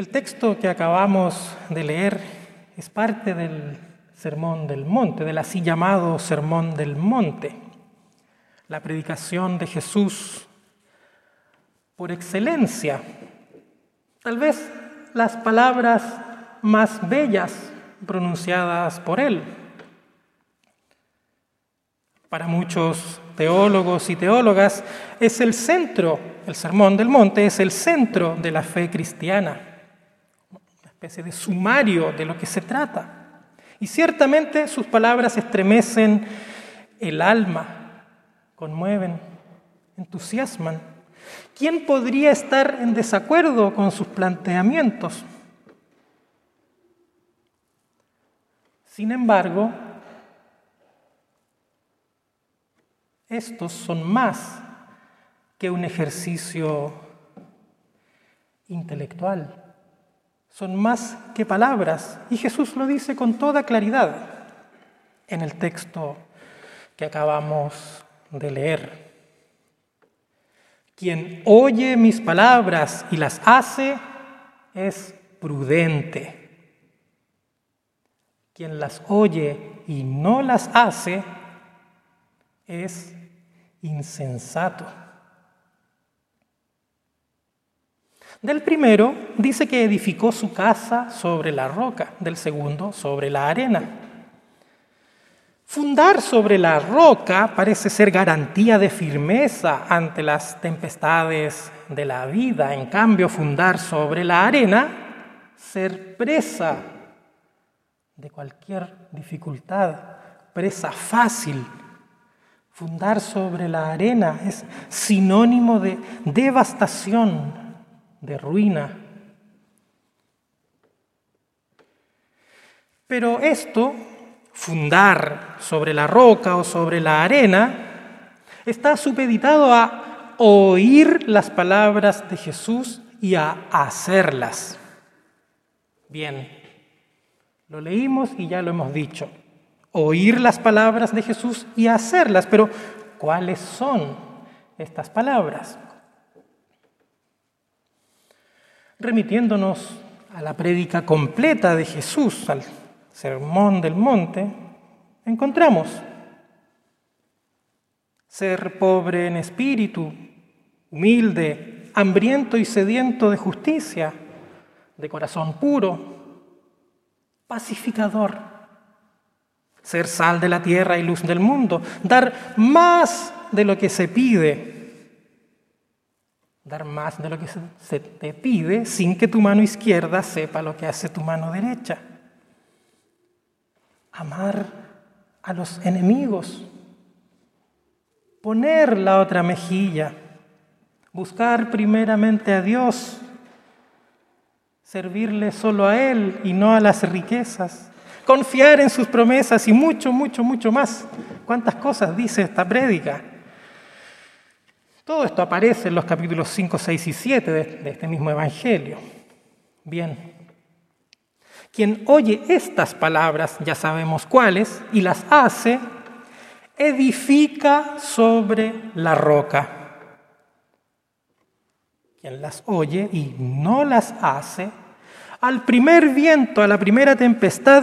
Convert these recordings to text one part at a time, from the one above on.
El texto que acabamos de leer es parte del Sermón del Monte, del así llamado Sermón del Monte, la predicación de Jesús por excelencia. Tal vez las palabras más bellas pronunciadas por él. Para muchos teólogos y teólogas es el centro, el Sermón del Monte es el centro de la fe cristiana especie de sumario de lo que se trata. Y ciertamente sus palabras estremecen el alma, conmueven, entusiasman. ¿Quién podría estar en desacuerdo con sus planteamientos? Sin embargo, estos son más que un ejercicio intelectual son más que palabras y Jesús lo dice con toda claridad en el texto que acabamos de leer. Quien oye mis palabras y las hace es prudente. Quien las oye y no las hace es insensato. Del primero dice que edificó su casa sobre la roca, del segundo sobre la arena. Fundar sobre la roca parece ser garantía de firmeza ante las tempestades de la vida. En cambio, fundar sobre la arena, ser presa de cualquier dificultad, presa fácil. Fundar sobre la arena es sinónimo de devastación, de ruina. Pero esto, fundar sobre la roca o sobre la arena, está supeditado a oír las palabras de Jesús y a hacerlas. Bien, lo leímos y ya lo hemos dicho. Oír las palabras de Jesús y hacerlas, pero ¿cuáles son estas palabras? Remitiéndonos a la prédica completa de Jesús, al Sermón del Monte, encontramos ser pobre en espíritu, humilde, hambriento y sediento de justicia, de corazón puro, pacificador, ser sal de la tierra y luz del mundo, dar más de lo que se pide dar más de lo que se te pide sin que tu mano izquierda sepa lo que hace tu mano derecha. Amar a los enemigos, poner la otra mejilla, buscar primeramente a Dios, servirle solo a Él y no a las riquezas, confiar en sus promesas y mucho, mucho, mucho más. ¿Cuántas cosas dice esta prédica? Todo esto aparece en los capítulos 5, 6 y 7 de, este mismo Evangelio. Bien, quien oye estas palabras, ya sabemos cuáles, y las hace, edifica sobre la roca. Quien las oye y no las hace, al primer viento, a la primera tempestad,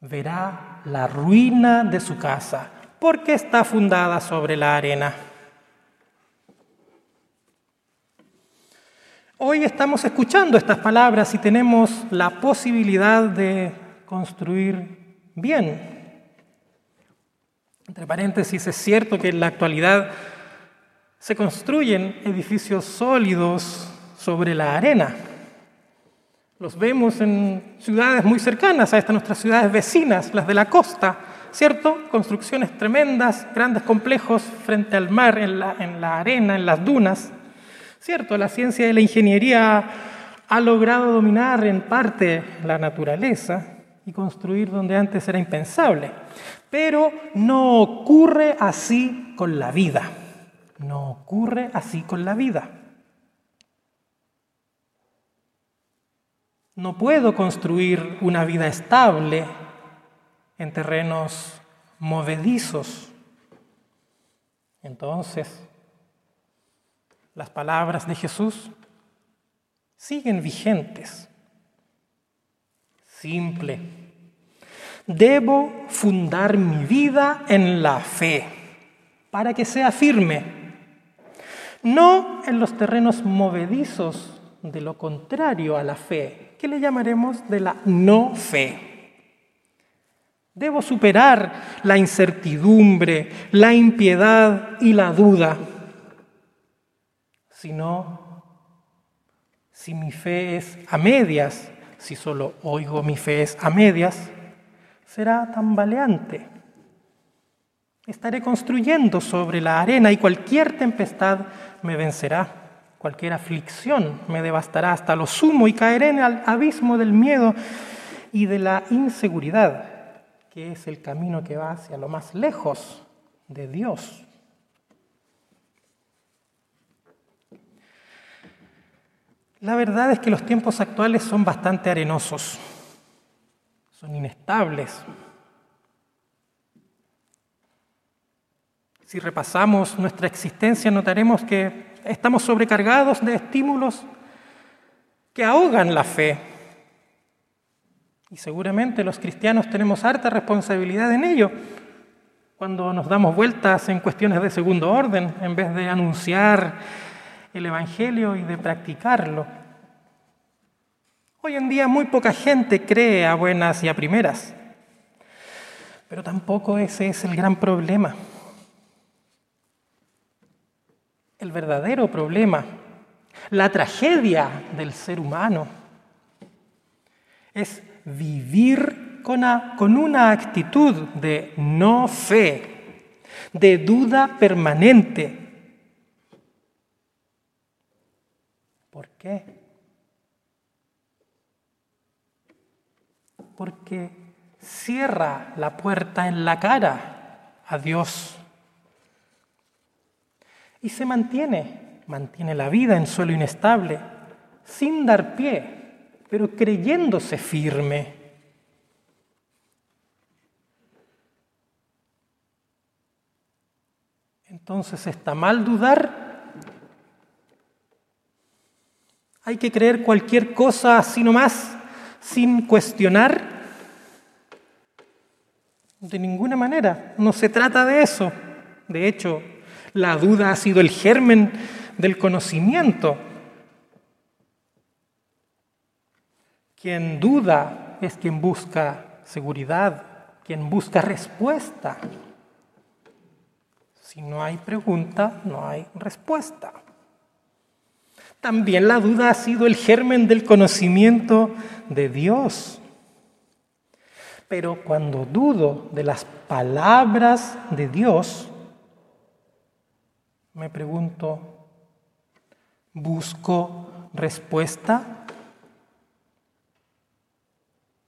verá la ruina de su casa, porque está fundada sobre la arena. Hoy estamos escuchando estas palabras y tenemos la posibilidad de construir bien. Entre paréntesis, es cierto que en la actualidad se construyen edificios sólidos sobre la arena. Los vemos en ciudades muy cercanas a estas nuestras ciudades vecinas, las de la costa, ¿cierto? Construcciones tremendas, grandes complejos frente al mar, en la, en la arena, en las dunas. Cierto, la ciencia de la ingeniería ha logrado dominar en parte la naturaleza y construir donde antes era impensable, pero no ocurre así con la vida. No ocurre así con la vida. No puedo construir una vida estable en terrenos movedizos. Entonces, las palabras de Jesús siguen vigentes. Simple. Debo fundar mi vida en la fe para que sea firme, no en los terrenos movedizos de lo contrario a la fe, que le llamaremos de la no fe. Debo superar la incertidumbre, la impiedad y la duda. Si no, si mi fe es a medias, si solo oigo mi fe es a medias, será tambaleante. Estaré construyendo sobre la arena y cualquier tempestad me vencerá, cualquier aflicción me devastará hasta lo sumo y caeré en el abismo del miedo y de la inseguridad que es el camino que va hacia lo más lejos de Dios. La verdad es que los tiempos actuales son bastante arenosos, son inestables. Si repasamos nuestra existencia, notaremos que estamos sobrecargados de estímulos que ahogan la fe, y seguramente los cristianos tenemos harta responsabilidad en ello, cuando nos damos vueltas en cuestiones de segundo orden, en vez de anunciar el Evangelio y de practicarlo. Hoy en día muy poca gente cree a buenas y a primeras, pero tampoco ese es el gran problema. El verdadero problema, la tragedia del ser humano, es vivir con una, actitud de no fe, de duda permanente. ¿Por Porque cierra la puerta en la cara a Dios y se mantiene, mantiene la vida en suelo inestable, sin dar pie pero creyéndose firme. Entonces, ¿está mal dudar? ¿Hay que creer cualquier cosa así nomás, sin cuestionar? De ninguna manera, no se trata de eso. De hecho, la duda ha sido el germen del conocimiento. Quien duda es quien busca seguridad, quien busca respuesta. Si no hay pregunta, no hay respuesta. También la duda ha sido el germen del conocimiento de Dios. Pero cuando dudo de las palabras de Dios, me pregunto, ¿busco respuesta?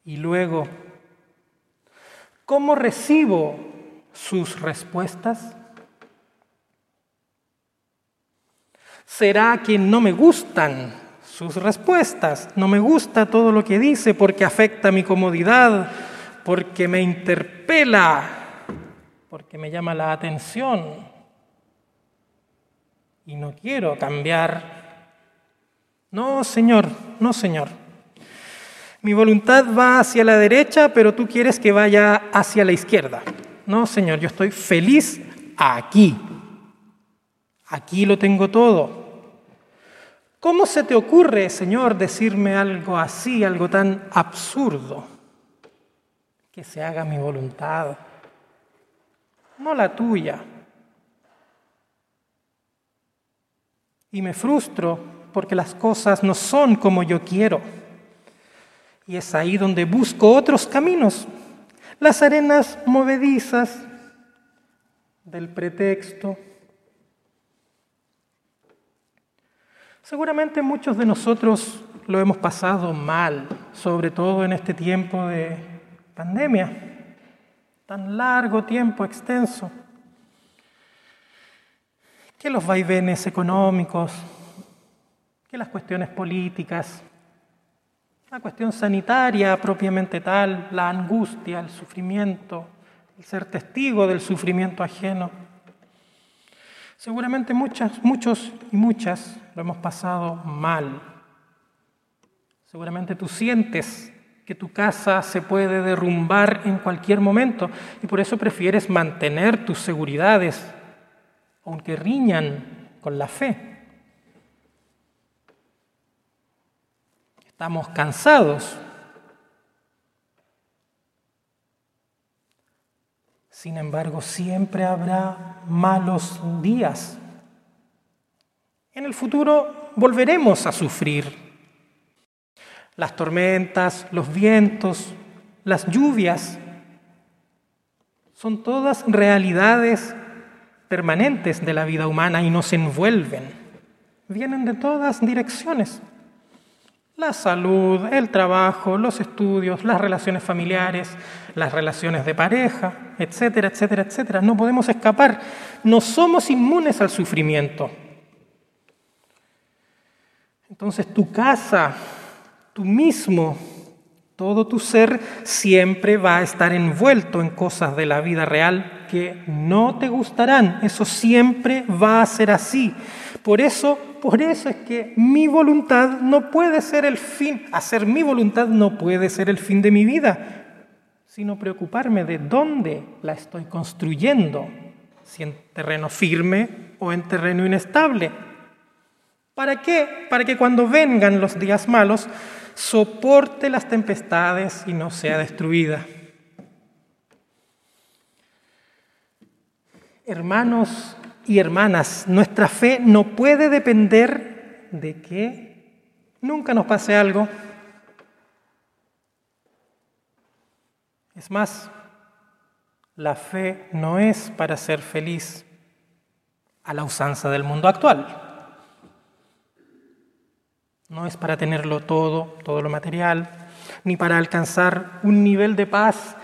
Y luego, ¿cómo recibo sus respuestas? ¿Será que no me gustan sus respuestas? No me gusta todo lo que dice porque afecta mi comodidad, porque me interpela, porque me llama la atención y no quiero cambiar. No, Señor, no, Señor. Mi voluntad va hacia la derecha, pero tú quieres que vaya hacia la izquierda. No, Señor, yo estoy feliz aquí. Aquí lo tengo todo. ¿Cómo se te ocurre, Señor, decirme algo así, algo tan absurdo? Que se haga mi voluntad, no la tuya. Y me frustro porque las cosas no son como yo quiero. Y es ahí donde busco otros caminos, las arenas movedizas del pretexto. Seguramente muchos de nosotros lo hemos pasado mal, sobre todo en este tiempo de pandemia, tan largo tiempo, extenso, que los vaivenes económicos, que las cuestiones políticas, la cuestión sanitaria propiamente tal, la angustia, el sufrimiento, el ser testigo del sufrimiento ajeno. Seguramente muchas, muchos y muchas lo hemos pasado mal. Seguramente tú sientes que tu casa se puede derrumbar en cualquier momento y por eso prefieres mantener tus seguridades, aunque riñan con la fe. Estamos cansados. Sin embargo, siempre habrá malos días. En el futuro volveremos a sufrir las tormentas, los vientos, las lluvias, son todas realidades permanentes de la vida humana y nos envuelven. Vienen de todas direcciones. La salud, el trabajo, los estudios, las relaciones familiares, las relaciones de pareja, etcétera, etcétera, etcétera. No podemos escapar. No somos inmunes al sufrimiento. Entonces tu casa, tú mismo, todo tu ser siempre va a estar envuelto en cosas de la vida real que no te gustarán. Eso siempre va a ser así. Por eso, por eso es que mi voluntad no puede ser el fin, hacer mi voluntad no puede ser el fin de mi vida, sino preocuparme de dónde la estoy construyendo, si en terreno firme o en terreno inestable. ¿Para qué? Para que cuando vengan los días malos, soporte las tempestades y no sea destruida. Hermanos y hermanas, nuestra fe no puede depender de que nunca nos pase algo. Es más, la fe no es para ser feliz a la usanza del mundo actual. No es para tenerlo todo, todo lo material, ni para alcanzar un nivel de paz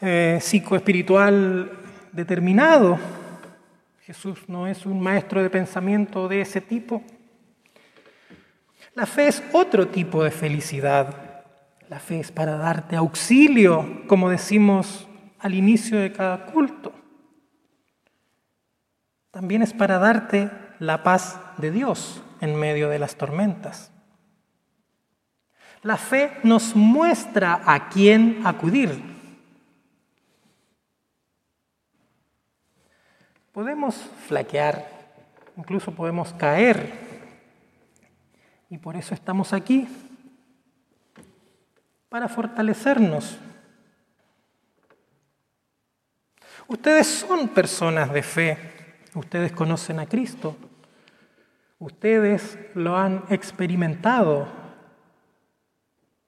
eh, psicoespiritual determinado. Jesús no es un maestro de pensamiento de ese tipo. La fe es otro tipo de felicidad. La fe es para darte auxilio, como decimos al inicio de cada culto. También es para darte la paz de Dios en medio de las tormentas. La fe nos muestra a quién acudir. Podemos flaquear, incluso podemos caer, y por eso estamos aquí, para fortalecernos. Ustedes son personas de fe, ustedes conocen a Cristo, ustedes lo han experimentado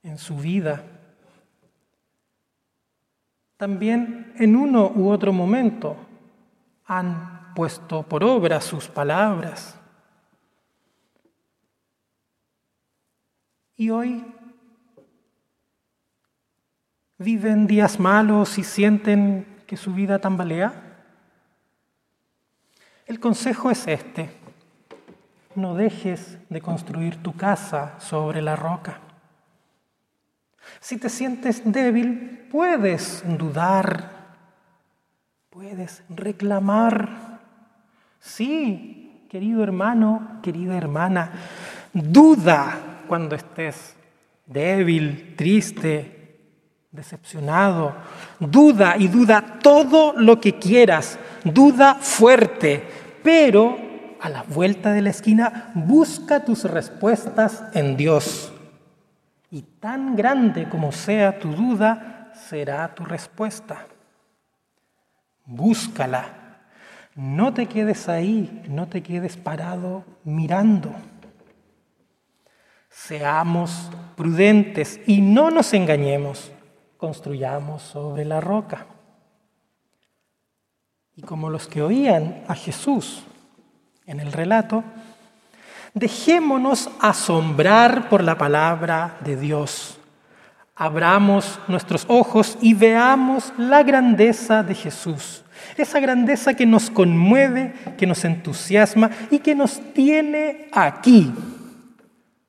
en su vida. También en uno u otro momento han puesto por obra sus palabras. Y hoy viven días malos y sienten que su vida tambalea. El consejo es este, no dejes de construir tu casa sobre la roca. Si te sientes débil, puedes dudar, puedes reclamar. Sí, querido hermano, querida hermana, duda cuando estés débil, triste, decepcionado. Duda y duda todo lo que quieras, duda fuerte, pero a la vuelta de la esquina busca tus respuestas en Dios. Y tan grande como sea tu duda, será tu respuesta. Búscala. No te quedes ahí, no te quedes parado mirando. Seamos prudentes y no nos engañemos. Construyamos sobre la roca. Y como los que oían a Jesús en el relato, Dejémonos asombrar por la palabra de Dios. Abramos nuestros ojos y veamos la grandeza de Jesús. Esa grandeza que nos conmueve, que nos entusiasma y que nos tiene aquí.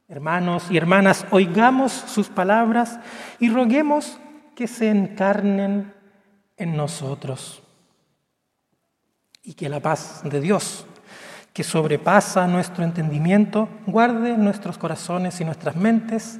Hermanos y hermanas, oigamos sus palabras y roguemos que se encarnen en nosotros. Y que la paz de Dios, que sobrepasa nuestro entendimiento, guarde nuestros corazones y nuestras mentes